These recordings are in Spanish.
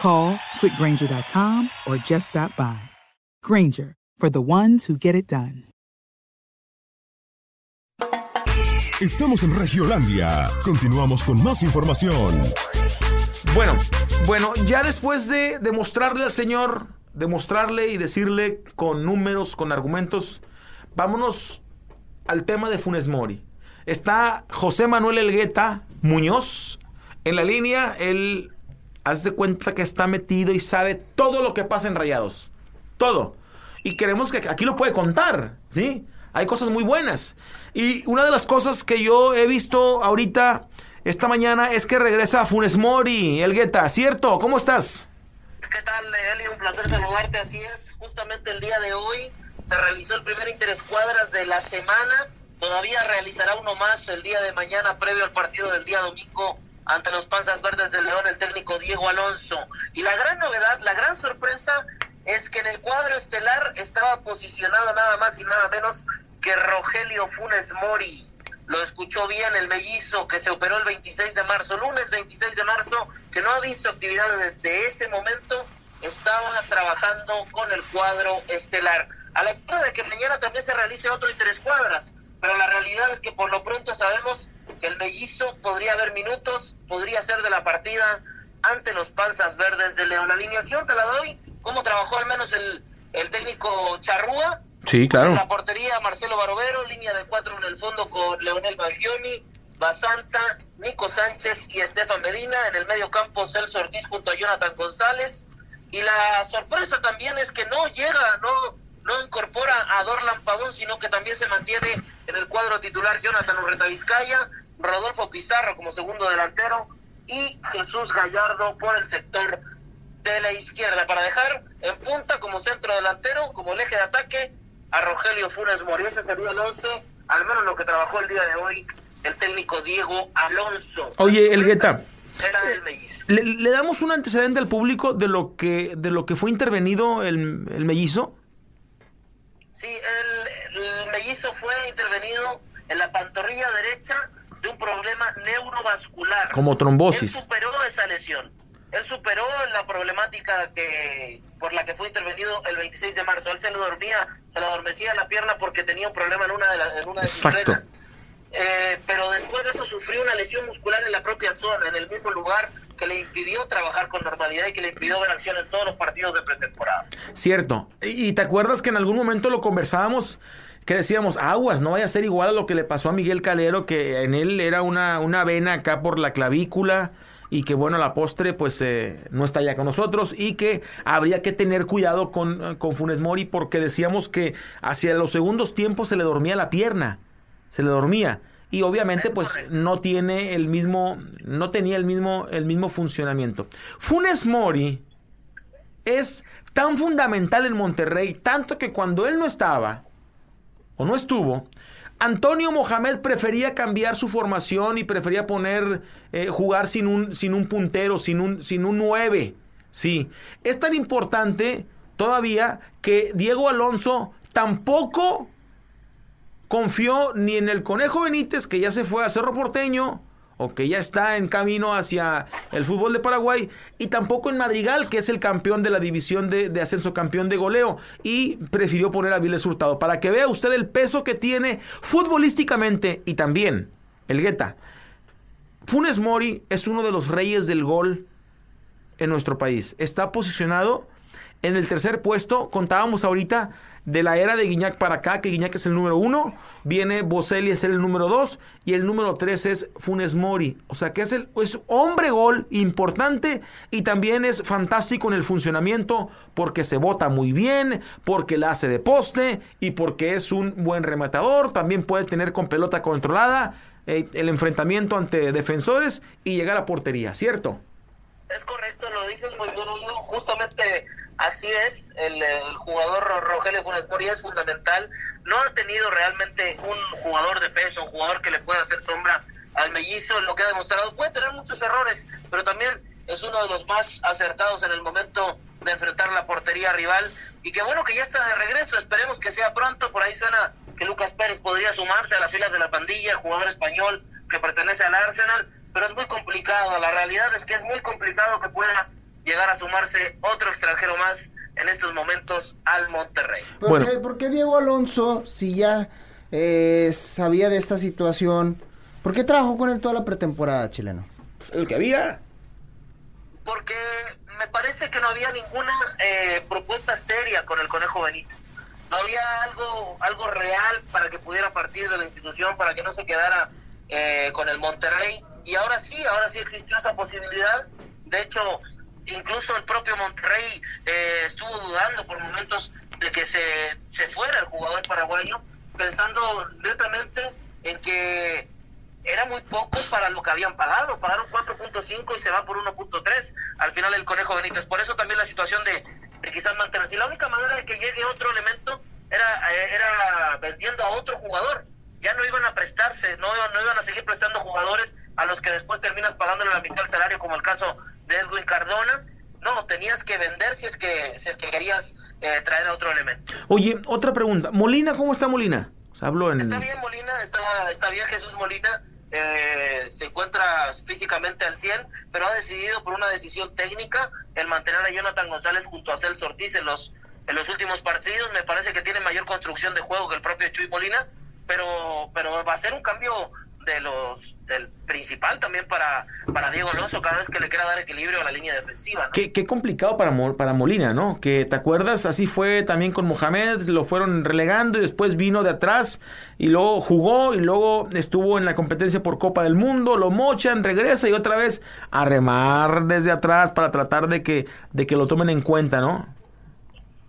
Call quickgranger.com or just stop by. Granger, for the ones who get it done. Estamos en Regiolandia. Continuamos con más información. Bueno, bueno, ya después de demostrarle al señor, demostrarle y decirle con números, con argumentos, vámonos al tema de Funes Mori. Está José Manuel Elgueta Muñoz en la línea. Él haz de cuenta que está metido y sabe todo lo que pasa en Rayados. Todo. Y queremos que aquí lo puede contar, ¿sí? Hay cosas muy buenas. Y una de las cosas que yo he visto ahorita, esta mañana, es que regresa Funes Mori, el Guetta, ¿cierto? ¿Cómo estás? ¿Qué tal, Eli? Un placer saludarte, así es. Justamente el día de hoy se realizó el primer interescuadras de la semana. Todavía realizará uno más el día de mañana, previo al partido del día domingo ante los Panzas Verdes de León, el técnico Diego Alonso. Y la gran novedad, la gran sorpresa es que en el cuadro estelar estaba posicionado nada más y nada menos que Rogelio Funes Mori. Lo escuchó bien el mellizo que se operó el 26 de marzo, lunes 26 de marzo, que no ha visto actividades desde ese momento, estaba trabajando con el cuadro estelar. A la espera de que mañana también se realice otro interescuadras, pero la realidad es que por lo pronto sabemos que el mellizo podría haber minutos, podría ser de la partida ante los panzas verdes de León. La alineación te la doy, cómo trabajó al menos el, el técnico Charrúa. Sí, claro. En la portería Marcelo Barovero, línea de cuatro en el fondo con Leonel Bagioni, Basanta, Nico Sánchez y Estefan Medina. En el medio campo Celso Ortiz junto a Jonathan González. Y la sorpresa también es que no llega, no, no incorpora a Dorlan Pavón, sino que también se mantiene en el cuadro titular Jonathan Urreta Vizcaya, Rodolfo Pizarro como segundo delantero y Jesús Gallardo por el sector de la izquierda para dejar en punta como centro delantero, como el eje de ataque a Rogelio Funes Mori. Ese sería el 11, al menos lo que trabajó el día de hoy el técnico Diego Alonso. Oye, el mellizo. ¿Le, le damos un antecedente al público de lo que, de lo que fue intervenido el, el mellizo? Sí, el, el mellizo fue intervenido en la pantorrilla derecha de un problema neurovascular. Como trombosis. Él superó esa lesión. Él superó la problemática que por la que fue intervenido el 26 de marzo. Él se le dormía, se le adormecía la pierna porque tenía un problema en una de, la- en una de sus venas. Eh, pero después de eso sufrió una lesión muscular en la propia zona, en el mismo lugar, que le impidió trabajar con normalidad y que le impidió ver acción en todos los partidos de pretemporada. Cierto. Y, te acuerdas que en algún momento lo conversábamos, que decíamos, aguas, no vaya a ser igual a lo que le pasó a Miguel Calero, que en él era una, una vena acá por la clavícula y que bueno, la postre pues eh, no está ya con nosotros y que habría que tener cuidado con, con Funes Mori porque decíamos que hacia los segundos tiempos se le dormía la pierna, se le dormía y obviamente pues no tiene el mismo no tenía el mismo el mismo funcionamiento. Funes Mori es tan fundamental en Monterrey, tanto que cuando él no estaba o no estuvo, Antonio Mohamed prefería cambiar su formación y prefería poner, eh, jugar sin un, sin un puntero, sin un, sin un 9. Sí, es tan importante todavía que Diego Alonso tampoco confió ni en el Conejo Benítez, que ya se fue a Cerro Porteño, o que ya está en camino hacia el fútbol de Paraguay, y tampoco en Madrigal, que es el campeón de la división de, ascenso, campeón de goleo, y prefirió poner a Viles Hurtado, para que vea usted el peso que tiene futbolísticamente y también el Guetta. Funes Mori es uno de los reyes del gol en nuestro país. Está posicionado en el tercer puesto, contábamos ahorita de la era de Guiñac para acá, que Guiñac es el número uno, viene Boselli es el número dos y el número tres es Funes Mori. O sea que es, el, es hombre gol importante y también es fantástico en el funcionamiento porque se bota muy bien, porque la hace de poste y porque es un buen rematador. También puede tener con pelota controlada eh, el enfrentamiento ante defensores y llegar a portería, ¿cierto? Es correcto, lo dices muy bien, justamente Así es, el, jugador Rogelio Funes Mori es fundamental. No ha tenido realmente un jugador de peso, un jugador que le pueda hacer sombra al mellizo, lo que ha demostrado. Puede tener muchos errores, pero también es uno de los más acertados en el momento de enfrentar la portería rival. Y qué bueno que ya está de regreso, esperemos que sea pronto. Por ahí suena que Lucas Pérez podría sumarse a las filas de la pandilla, jugador español que pertenece al Arsenal, pero es muy complicado. La realidad es que es muy complicado que pueda llegar a sumarse otro extranjero más en estos momentos al Monterrey. ¿Por, qué, Diego Alonso, si ya eh, sabía de esta situación, por qué trabajó con él toda la pretemporada chileno? El que había. Porque me parece que no había ninguna eh, propuesta seria con el Conejo Benítez. No había algo, algo real para que pudiera partir de la institución, para que no se quedara eh, con el Monterrey. Y ahora sí, ahora sí existió esa posibilidad. De hecho, incluso el propio Monterrey eh, estuvo dudando por momentos de que se, se fuera el jugador paraguayo, pensando netamente en que era muy poco para lo que habían pagado. Pagaron 4.5 y se va por 1.3. Al final el Conejo Benítez. Por eso también la situación de, de quizás mantenerse. La única manera de que llegue otro elemento era, eh, era vendiendo a otro jugador. Ya no iban a prestarse, no, no iban a seguir prestando jugadores a los que después terminas pagándole la mitad del salario, como el caso de Edwin Cardona. No, tenías que vender si es que, si es que querías eh, traer a otro elemento. Oye, otra pregunta. Molina, ¿cómo está Molina? Se habló en... Está bien Molina, está, está bien Jesús Molina. Eh, se encuentra físicamente al 100, pero ha decidido por una decisión técnica el mantener a Jonathan González junto a Celso Ortiz en los, en los últimos partidos. Me parece que tiene mayor construcción de juego que el propio Chuy Molina, pero, pero va a ser un cambio de los del principal también para, para Diego Alonso cada vez que le quiera dar equilibrio a la línea defensiva. Qué, qué, complicado para, para Molina, ¿no? Que te acuerdas, así fue también con Mohamed, lo fueron relegando y después vino de atrás y luego jugó y luego estuvo en la competencia por Copa del Mundo, lo mochan, regresa y otra vez a remar desde atrás para tratar de que, de que lo tomen en cuenta, ¿no?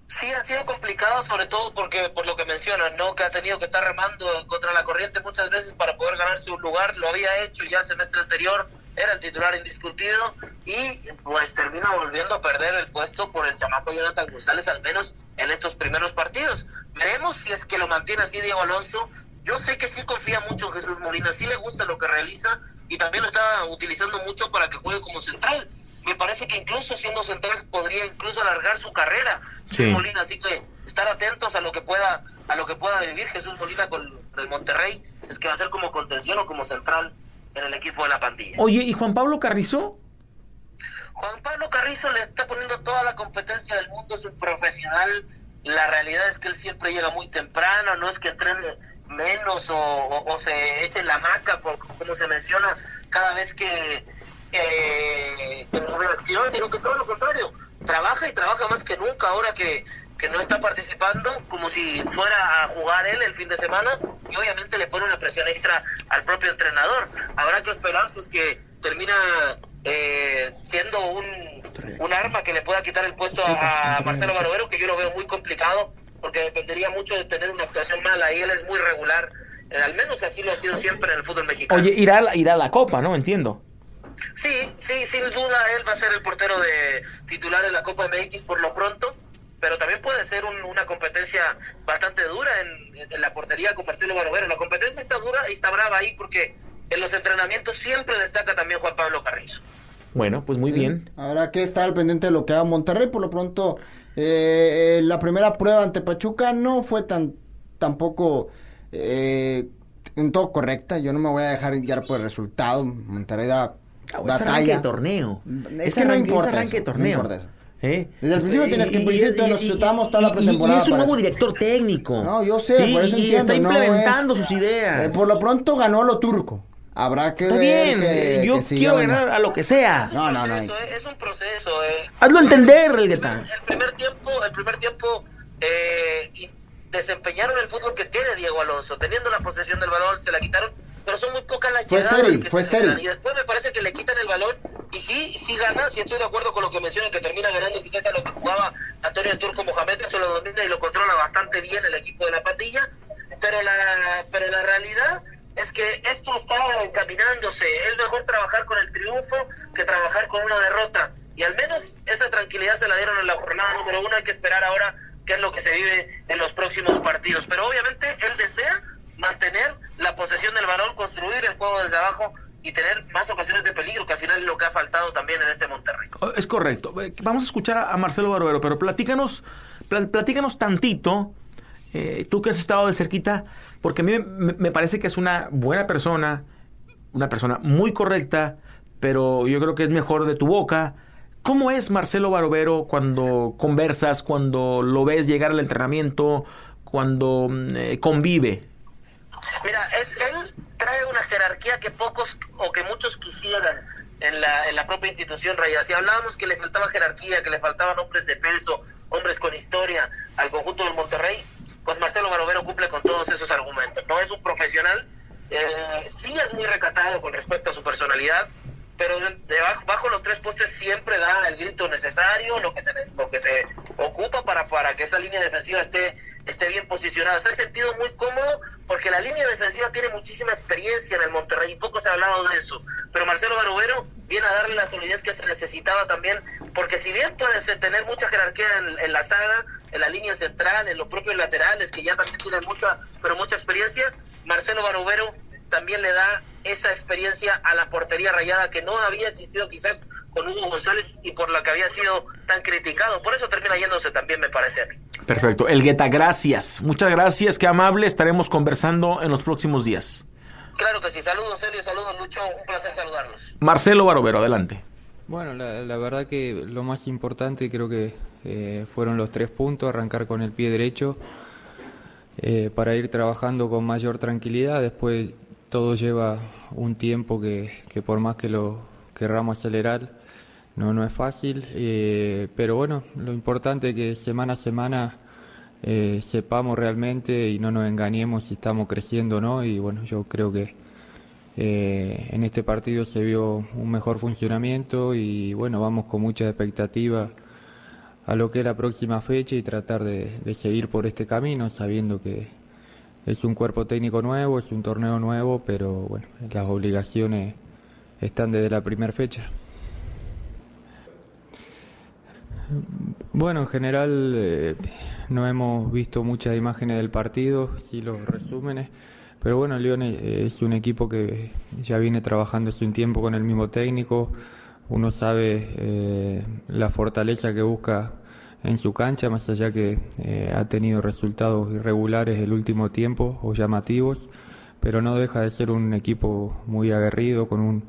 Sí, ha sido complicado, sobre todo porque, por lo que mencionas, ¿no? Que ha tenido que estar remando contra la corriente muchas veces para poder ganarse un lugar. Lo había hecho ya el semestre anterior, era el titular indiscutido y pues termina volviendo a perder el puesto por el chamaco Jonathan González, al menos en estos primeros partidos. Veremos si es que lo mantiene así Diego Alonso. Yo sé que sí confía mucho en Jesús Molina, sí le gusta lo que realiza y también lo está utilizando mucho para que juegue como central me parece que incluso siendo central podría incluso alargar su carrera Jesús Molina así que estar atentos a lo que pueda a lo que pueda vivir Jesús Molina con el Monterrey es que va a ser como contención o como central en el equipo de la pandilla. Oye y Juan Pablo Carrizo Juan Pablo Carrizo le está poniendo toda la competencia del mundo es un profesional. La realidad es que él siempre llega muy temprano no es que entrene menos o, se eche la maca por, como se menciona. Cada vez que eh, reacción, sino que todo lo contrario, trabaja y trabaja más que nunca ahora que, que no está participando, como si fuera a jugar él el fin de semana, y obviamente le pone una presión extra al propio entrenador. Habrá que esperar si es que termina eh, siendo un, un, arma que le pueda quitar el puesto a, Marcelo Barovero, que yo lo veo muy complicado, porque dependería mucho de tener una actuación mala, y él es muy regular, eh, al menos así lo ha sido siempre en el fútbol mexicano. Oye, irá, irá a la Copa, ¿no? Entiendo. Sí, sí, sin duda él va a ser el portero de titular en la Copa MX por lo pronto, pero también puede ser una competencia bastante dura en, la portería con Marcelo Barovero. La competencia está dura y está brava ahí porque en los entrenamientos siempre destaca también Juan Pablo Carrizo. Bueno, pues muy bien. Habrá que estar al pendiente de lo que haga Monterrey. Por lo pronto, eh, la primera prueba ante Pachuca no fue tan tampoco eh, en todo correcta. Yo no me voy a dejar guiar por el resultado. Monterrey da ah, batalla. de torneo. Es, que no importa, eso, torneo. ¿Eh? Desde el principio tienes que decir, nos chutamos toda la pretemporada. Y, es un nuevo director técnico. No, yo sé, por eso entiendo. está implementando sus ideas. Eh, por lo pronto ganó lo turco. Habrá que Está bien, yo quiero ganar a lo que sea. No, no, no. Es un proceso. Eh. Hazlo entender, Elgueta. El primer tiempo, el primer tiempo eh, desempeñaron el fútbol que tiene Diego Alonso. Teniendo la posesión del balón, se la quitaron pero son muy pocas las fue llegadas que fue se Y después me parece que le quitan el balón y sí, sí gana, sí estoy de acuerdo con lo que menciona, que termina ganando quizás a lo que jugaba Antonio Turco Mohamed, que se lo domina y lo controla bastante bien el equipo de la pandilla, pero la, pero la realidad es que esto está encaminándose. Es mejor trabajar con el triunfo que trabajar con una derrota. Y al menos esa tranquilidad se la dieron en la jornada número uno. Hay que esperar ahora qué es lo que se vive en los próximos partidos. Pero obviamente él desea mantener posesión del balón, construir el juego desde abajo y tener más ocasiones de peligro, que al final es lo que ha faltado también en este Monterrey. Oh, es correcto. Eh, vamos a escuchar a Marcelo Barbero, pero platícanos, platícanos tantito, eh, tú que has estado de cerquita, porque a mí me, parece que es una buena persona, una persona muy correcta, pero yo creo que es mejor de tu boca. ¿Cómo es Marcelo Barovero cuando conversas, cuando lo ves llegar al entrenamiento, cuando mm, eh, convive? Mira, es, él trae una jerarquía que pocos o que muchos quisieran en la, en la propia institución Raya. Si hablábamos que le faltaba jerarquía, que le faltaban hombres de peso, hombres con historia al conjunto del Monterrey, pues Marcelo Barovero cumple con todos esos argumentos. No es un profesional, eh, sí es muy recatado con respecto a su personalidad, pero debajo, bajo los tres postes siempre da el grito necesario, lo que se, lo que se ocupa para, para que esa línea defensiva esté, esté bien posicionada. Se ha sentido muy cómodo porque la línea defensiva tiene muchísima experiencia en el Monterrey y poco se ha hablado de eso. Pero Marcelo Barovero viene a darle la solidez que se necesitaba también, porque si bien puede tener mucha jerarquía en, en la saga, en la línea central, en los propios laterales, que ya también tienen mucha, pero mucha experiencia, Marcelo Barovero también le da esa experiencia a la portería rayada que no había existido quizás con Hugo González y por la que había sido tan criticado. Por eso termina yéndose también, me parece a mí. Perfecto. Elgueta, gracias. Muchas gracias, qué amable. Estaremos conversando en los próximos días. Claro que sí. Saludos, Elio. Saludos, Lucho. Un placer saludarlos. Marcelo Barovero, adelante. Bueno, la, verdad que lo más importante creo que eh, fueron los tres puntos, arrancar con el pie derecho eh, para ir trabajando con mayor tranquilidad. Después todo lleva un tiempo que, por más que lo querramos acelerar, no, no es fácil, eh, pero bueno, lo importante es que semana a semana eh, sepamos realmente y no nos engañemos si estamos creciendo o no, y bueno, yo creo que eh, en este partido se vio un mejor funcionamiento y bueno, vamos con mucha expectativa a lo que es la próxima fecha y tratar de seguir por este camino, sabiendo que, es un cuerpo técnico nuevo, es un torneo nuevo, pero bueno, las obligaciones están desde la primera fecha. Bueno, en general eh, no hemos visto muchas imágenes del partido, sí los resúmenes, pero bueno, León es un equipo que ya viene trabajando hace un tiempo con el mismo técnico, uno sabe eh, la fortaleza que busca en su cancha, más allá que eh, ha tenido resultados irregulares el último tiempo o llamativos, pero no deja de ser un equipo muy aguerrido, con un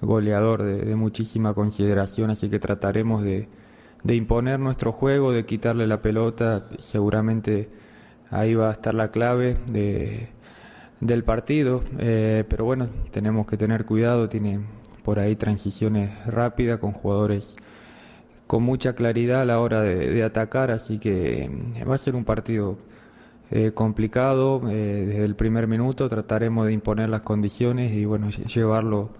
goleador de, muchísima consideración, así que trataremos de, imponer nuestro juego, de quitarle la pelota, seguramente ahí va a estar la clave de, del partido, eh, pero bueno, tenemos que tener cuidado, tiene por ahí transiciones rápidas con jugadores con mucha claridad a la hora de, atacar, así que mm, va a ser un partido eh, complicado. Eh, desde el primer minuto trataremos de imponer las condiciones y bueno, llevarlo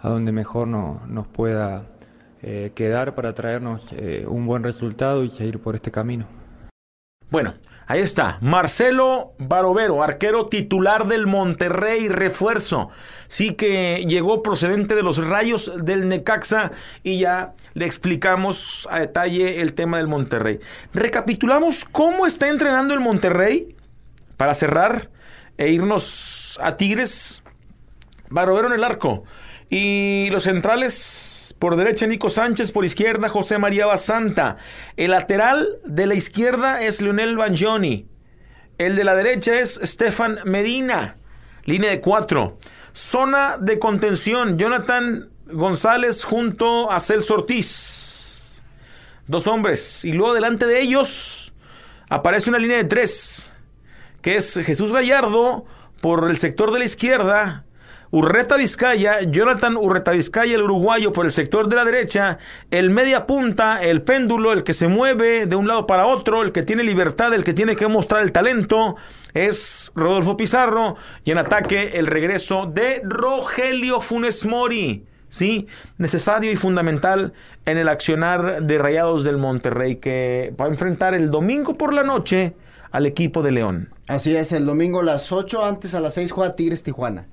a donde mejor no, nos pueda eh, quedar para traernos eh, un buen resultado y seguir por este camino. Bueno, ahí está. Marcelo Barovero, arquero titular del Monterrey, refuerzo. Sí que llegó procedente de los rayos del Necaxa y ya le explicamos a detalle el tema del Monterrey. Recapitulamos cómo está entrenando el Monterrey para cerrar e irnos a Tigres. Barovero en el arco. Y los centrales por derecha, Nico Sánchez. Por izquierda, José María Basanta. El lateral de la izquierda es Leonel Banjoni. El de la derecha es Stefan Medina. Línea de cuatro. Zona de contención. Jonathan González junto a Celso Ortiz. Dos hombres. Y luego delante de ellos aparece una línea de tres. Que es Jesús Gallardo por el sector de la izquierda Urreta Vizcaya, Jonathan Urreta Vizcaya, el uruguayo por el sector de la derecha, el media punta, el péndulo, el que se mueve de un lado para otro, el que tiene libertad, el que tiene que mostrar el talento, es Rodolfo Pizarro, y en ataque el regreso de Rogelio Funes Mori. Sí, necesario y fundamental en el accionar de Rayados del Monterrey que va a enfrentar el domingo por la noche al equipo de León. Así es, el domingo a las 8, antes a las 6 juega Tigres Tijuana.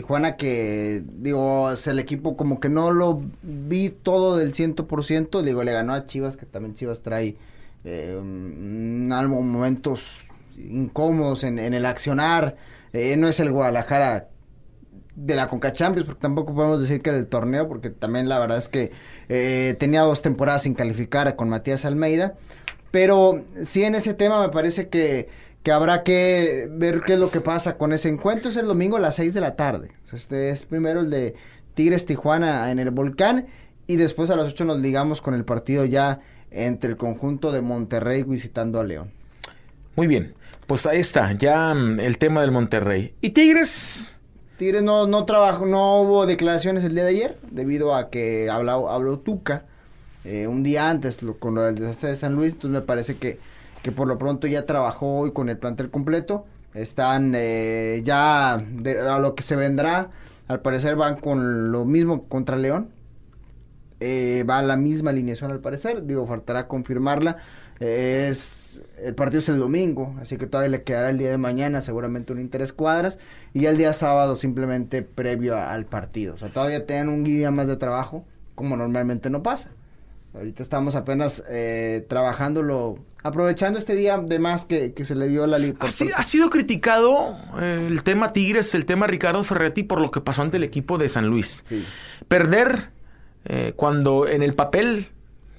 Tijuana que, digo, es el equipo como que no lo vi todo del ciento por ciento, digo, le ganó a Chivas, que también Chivas trae eh, momentos incómodos en, el accionar, eh, no es el Guadalajara de la Conca Champions, porque tampoco podemos decir que del torneo, porque también la verdad es que eh, tenía dos temporadas sin calificar con Matías Almeida, pero sí en ese tema me parece que que habrá que ver qué es lo que pasa con ese encuentro. Es el domingo a las 6 de la tarde. este es primero el de Tigres Tijuana en el Volcán y después a las 8 nos ligamos con el partido ya entre el conjunto de Monterrey visitando a León. Muy bien, pues ahí está, ya mm, el tema del Monterrey. ¿Y Tigres? Tigres no, no trabajó, no hubo declaraciones el día de ayer, debido a que habló, habló Tuca eh, un día antes con lo del desastre de San Luis, entonces me parece que que por lo pronto ya trabajó hoy con el plantel completo. Están eh, ya a lo que se vendrá. Al parecer van con lo mismo contra León. Eh, va a la misma alineación al parecer. Digo, faltará confirmarla. es el partido es el domingo, así que todavía le quedará el día de mañana seguramente un interés cuadras y el día sábado simplemente previo al partido. O sea, todavía tienen un día más de trabajo, como normalmente no pasa. Ahorita estamos apenas eh, trabajándolo, aprovechando este día de más que, se le dio la liga. Ha, sido criticado eh, el tema Tigres, el tema Ricardo Ferretti por lo que pasó ante el equipo de San Luis. Perder eh, cuando en el papel,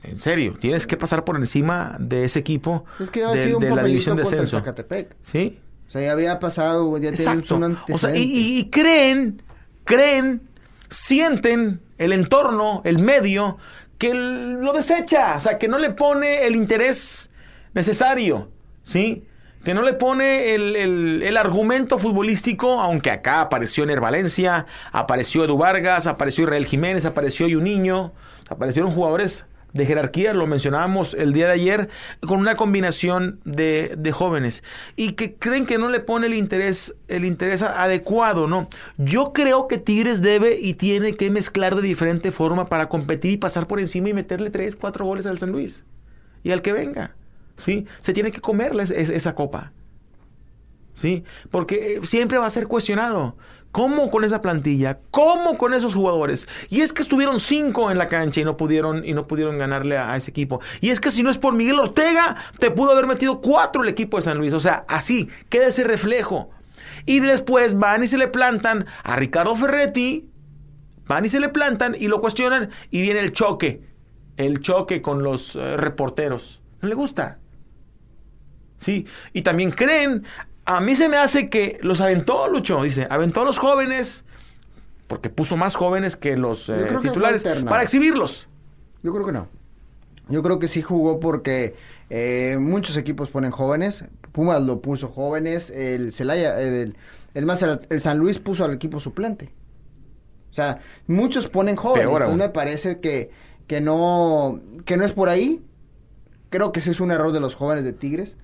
en serio, tienes que pasar por encima de ese equipo es que ha sido un la división de ascenso. Zacatepec. Sí. O sea, ya había pasado, ya tienen un O sea, y, y creen, creen, sienten el entorno, el medio que lo desecha, o sea, que no le pone el interés necesario, ¿sí? Que no le pone el, argumento futbolístico, aunque acá apareció Ner Valencia, apareció Edu Vargas, apareció Israel Jiménez, apareció Niño, aparecieron jugadores de jerarquía, lo mencionábamos el día de ayer, con una combinación de, de, jóvenes y que creen que no le pone el interés, el interés adecuado, ¿no? Yo creo que Tigres debe y tiene que mezclar de diferente forma para competir y pasar por encima y meterle tres, cuatro goles al San Luis y al que venga, ¿sí? Se tiene que comerle esa copa. ¿Sí? Porque eh, siempre va a ser cuestionado. ¿Cómo con esa plantilla? ¿Cómo con esos jugadores? Y es que estuvieron cinco en la cancha y no pudieron, y no pudieron ganarle a, ese equipo. Y es que si no es por Miguel Ortega, te pudo haber metido cuatro el equipo de San Luis. O sea, así, queda ese reflejo. Y después van y se le plantan a Ricardo Ferretti, van y se le plantan y lo cuestionan y viene el choque. El choque con los eh, reporteros. No le gusta. Sí, y también creen, a mí se me hace que los aventó, Lucho, dice, aventó a los jóvenes, porque puso más jóvenes que los eh, titulares, para exhibirlos. Yo creo que no. Yo creo que sí jugó porque eh, muchos equipos ponen jóvenes. Pumas lo puso jóvenes. El Celaya, el, más, el, San Luis puso al equipo suplente. O sea, muchos ponen jóvenes. entonces me parece que, que, no, que no es por ahí. Creo que ese es un error de los jóvenes de Tigres.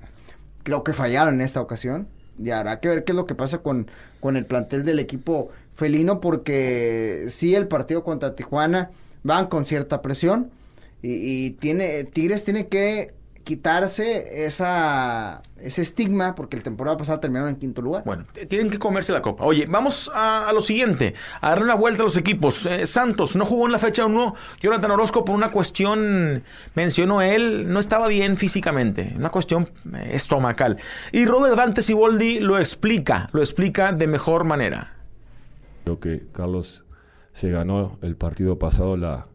Creo que fallaron en esta ocasión. y habrá que ver qué es lo que pasa con, con el plantel del equipo felino, porque sí, el partido contra Tijuana van con cierta presión y, y tiene Tigres tiene que quitarse esa ese estigma porque el temporada pasada terminaron en quinto lugar. Bueno, tienen que comerse la copa. Oye, vamos a, a lo siguiente, a darle una vuelta a los equipos. Eh, Santos no jugó en la fecha 1. Jonathan Orozco por una cuestión, mencionó él, no estaba bien físicamente, una cuestión eh, estomacal. Y Robert Dante Siboldi lo explica, lo explica de mejor manera. Creo que Carlos se ganó el partido pasado la,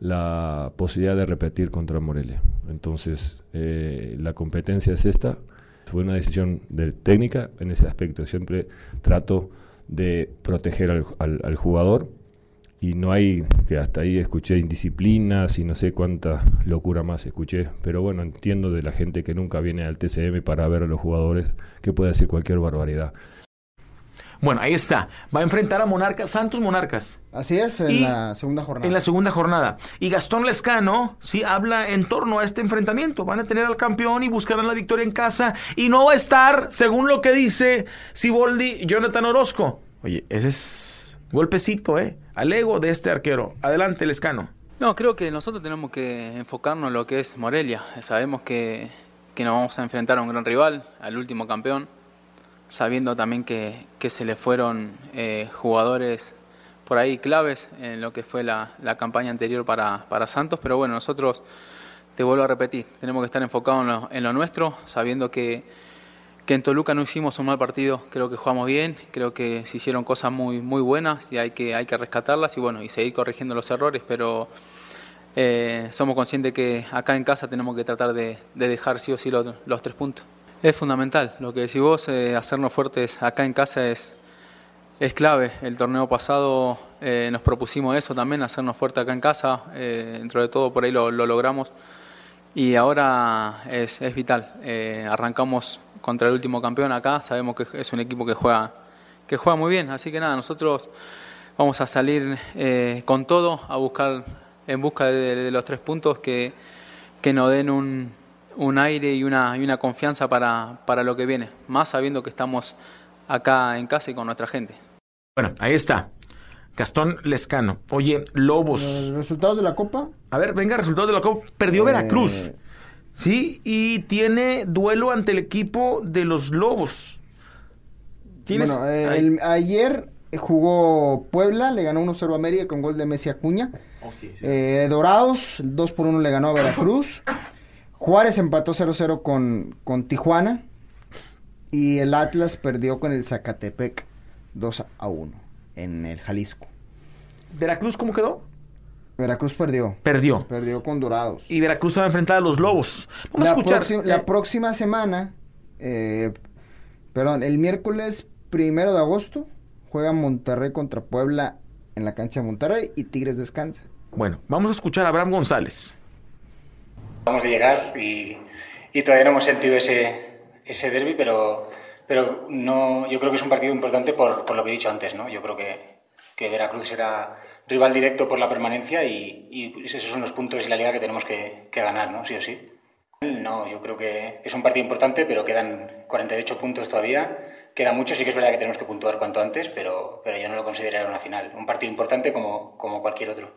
la posibilidad de repetir contra Morelia. Entonces, eh, la competencia es esta. Fue una decisión de técnica en ese aspecto. Siempre trato de proteger al, jugador y no hay, que hasta ahí escuché indisciplinas y no sé cuánta locura más escuché, pero bueno, entiendo de la gente que nunca viene al TCM para ver a los jugadores que puede decir cualquier barbaridad. Bueno, ahí está. Va a enfrentar a Monarcas, Santos Monarcas. Así es, en Y la segunda jornada. En la segunda jornada. Y Gastón Lescano, sí, habla en torno a este enfrentamiento. Van a tener al campeón y buscarán la victoria en casa. Y no va a estar, según lo que dice Siboldi, Jonathan Orozco. Oye, ese es golpecito, ¿eh? Al ego de este arquero. Adelante, Lescano. No, creo que nosotros tenemos que enfocarnos en lo que es Morelia. Sabemos que, que nos vamos a enfrentar a un gran rival, al último campeón, sabiendo también que, que se le fueron eh, jugadores por ahí claves en lo que fue la, la campaña anterior para, para Santos, pero bueno, nosotros, te vuelvo a repetir, tenemos que estar enfocados en lo, en lo nuestro, sabiendo que, que en Toluca no hicimos un mal partido, creo que jugamos bien, creo que se hicieron cosas muy, muy buenas y hay que, hay que rescatarlas y bueno, y seguir corrigiendo los errores, pero eh, somos conscientes que acá en casa tenemos que tratar de, de dejar sí o sí los, los tres puntos. Es fundamental, lo que decís vos, eh, hacernos fuertes acá en casa es, es clave. El torneo pasado eh, nos propusimos eso también, hacernos fuertes acá en casa, eh, dentro de todo por ahí lo, lo logramos. Y ahora es, es vital. Arrancamos contra el último campeón acá, sabemos que es un equipo que juega, que juega muy bien, así que nada, nosotros vamos a salir con todo a buscar en busca de, de los tres puntos que, que nos den un, un aire y una, y una confianza para, para lo que viene, más sabiendo que estamos acá en casa y con nuestra gente. Bueno, ahí está. Gastón Lescano. Oye, Lobos. ¿Los resultados de la Copa? A ver, venga, resultados de la Copa. Perdió Eh, Veracruz. Sí, y tiene duelo ante el equipo de los Lobos. ¿Tienes? Bueno, eh, el- ayer jugó Puebla, le ganó 1-0 a América con gol de Messi Acuña. Oh, sí, sí. Eh, Dorados, 2 por 1 le ganó a Veracruz. Juárez empató 0-0 con, con Tijuana. Y el Atlas perdió con el Zacatepec 2 a 1 en el Jalisco. ¿Veracruz cómo quedó? Veracruz perdió. Perdió. Perdió con Dorados. Y Veracruz se va a enfrentar a los Lobos. Vamos la, a escuchar. próxima- eh, la próxima semana, eh, perdón, el miércoles primero de agosto, juega Monterrey contra Puebla en la cancha de Monterrey y Tigres descansa. Bueno, vamos a escuchar a Abraham González. Vamos de llegar y, y todavía no hemos sentido ese, ese derby, pero, pero no, yo creo que es un partido importante por, por lo que he dicho antes. ¿no? Yo creo que, que Veracruz será rival directo por la permanencia y, y esos son los puntos y la liga que tenemos que, que ganar, ¿no? sí o sí. No, yo creo que es un partido importante, pero quedan 48 puntos todavía. Queda mucho, sí que es verdad que tenemos que puntuar cuanto antes, pero, pero yo no lo consideraría una final. Un partido importante como, como cualquier otro.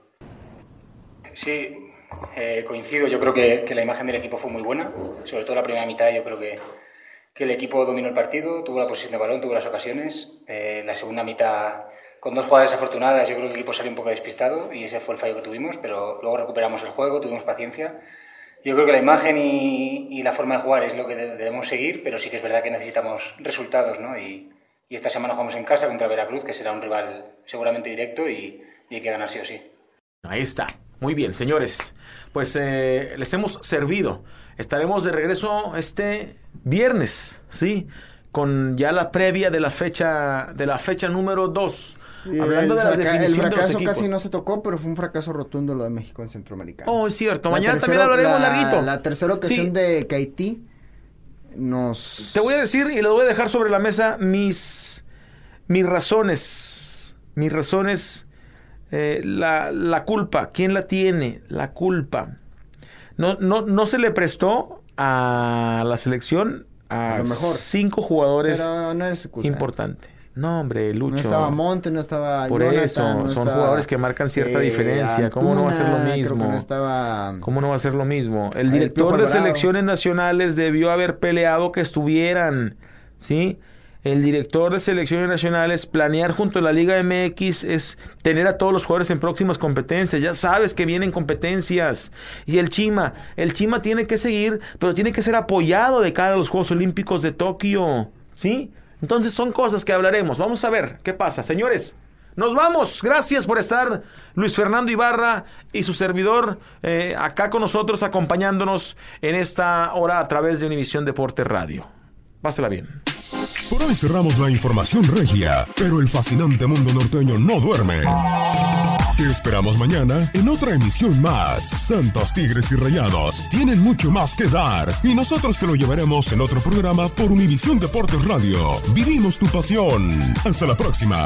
Sí, eh, coincido. Yo creo que, que la imagen del equipo fue muy buena. Sobre todo la primera mitad, yo creo que, que el equipo dominó el partido, tuvo la posición de balón, tuvo las ocasiones. Eh, la segunda mitad, con dos jugadas desafortunadas, yo creo que el equipo salió un poco despistado y ese fue el fallo que tuvimos, pero luego recuperamos el juego, tuvimos paciencia. Yo creo que la imagen y, y la forma de jugar es lo que de- debemos seguir, pero sí que es verdad que necesitamos resultados, ¿no? Y, y esta semana jugamos en casa contra Veracruz, que será un rival seguramente directo y, y hay que ganar sí o sí. Ahí está. Muy bien, señores. Pues eh, les hemos servido. Estaremos de regreso este viernes, ¿sí? Con ya la previa de la fecha de la fecha número 2. Hablando el, de la fraca- el de fracaso casi no se tocó, pero fue un fracaso rotundo lo de México en Centroamericano. Oh, es cierto. La Mañana también hablaremos la- larguito. La tercera ocasión Sí. de que Haití nos... Te voy a decir y le voy a dejar sobre la mesa mis, mis razones. Mis razones. Eh, la, la culpa. ¿Quién la tiene? La culpa. No, no, no se le prestó a la selección a, A lo mejor. cinco jugadores Pero no importantes. No, hombre, Lucho. No estaba Monte, no estaba Por Jonathan, eso, no son estaba, jugadores que marcan cierta eh, diferencia. ¿Cómo no va a ser lo Antuna, mismo? no estaba... ¿Cómo no va a ser lo mismo? El El director de selecciones nacionales debió haber peleado que estuvieran, ¿sí? El director de selecciones nacionales planear junto a la Liga MX es tener a todos los jugadores en próximas competencias. Ya sabes que vienen competencias. Y el Chima, el Chima tiene que seguir, pero tiene que ser apoyado de cara a los Juegos Olímpicos de Tokio, ¿sí? Entonces son cosas que hablaremos. Vamos a ver qué pasa. Señores, nos vamos. Gracias por estar Luis Fernando Ibarra y su servidor eh, acá con nosotros acompañándonos en esta hora a través de Univisión Deporte Radio. Pásela bien. Por hoy cerramos la información regia, pero el fascinante mundo norteño no duerme. Te esperamos mañana en otra emisión más. Santos Tigres y Rayados tienen mucho más que dar y nosotros te lo llevaremos en otro programa por Univisión Deportes Radio. Vivimos tu pasión. Hasta la próxima.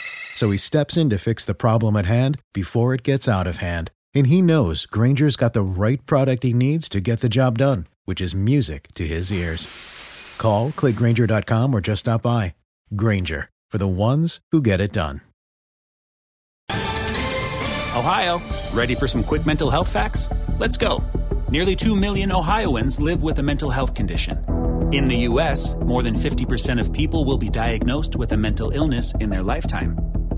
So he steps in to fix the problem at hand before it gets out of hand. And he knows Granger's got the right product he needs to get the job done, which is music to his ears. Call, clickgranger.com, or just stop by. Granger, for the ones who get it done. Ohio, ready for some quick mental health facts? Let's go. Nearly 2 million Ohioans live with a mental health condition. In the U.S., more than 50% of people will be diagnosed with a mental illness in their lifetime.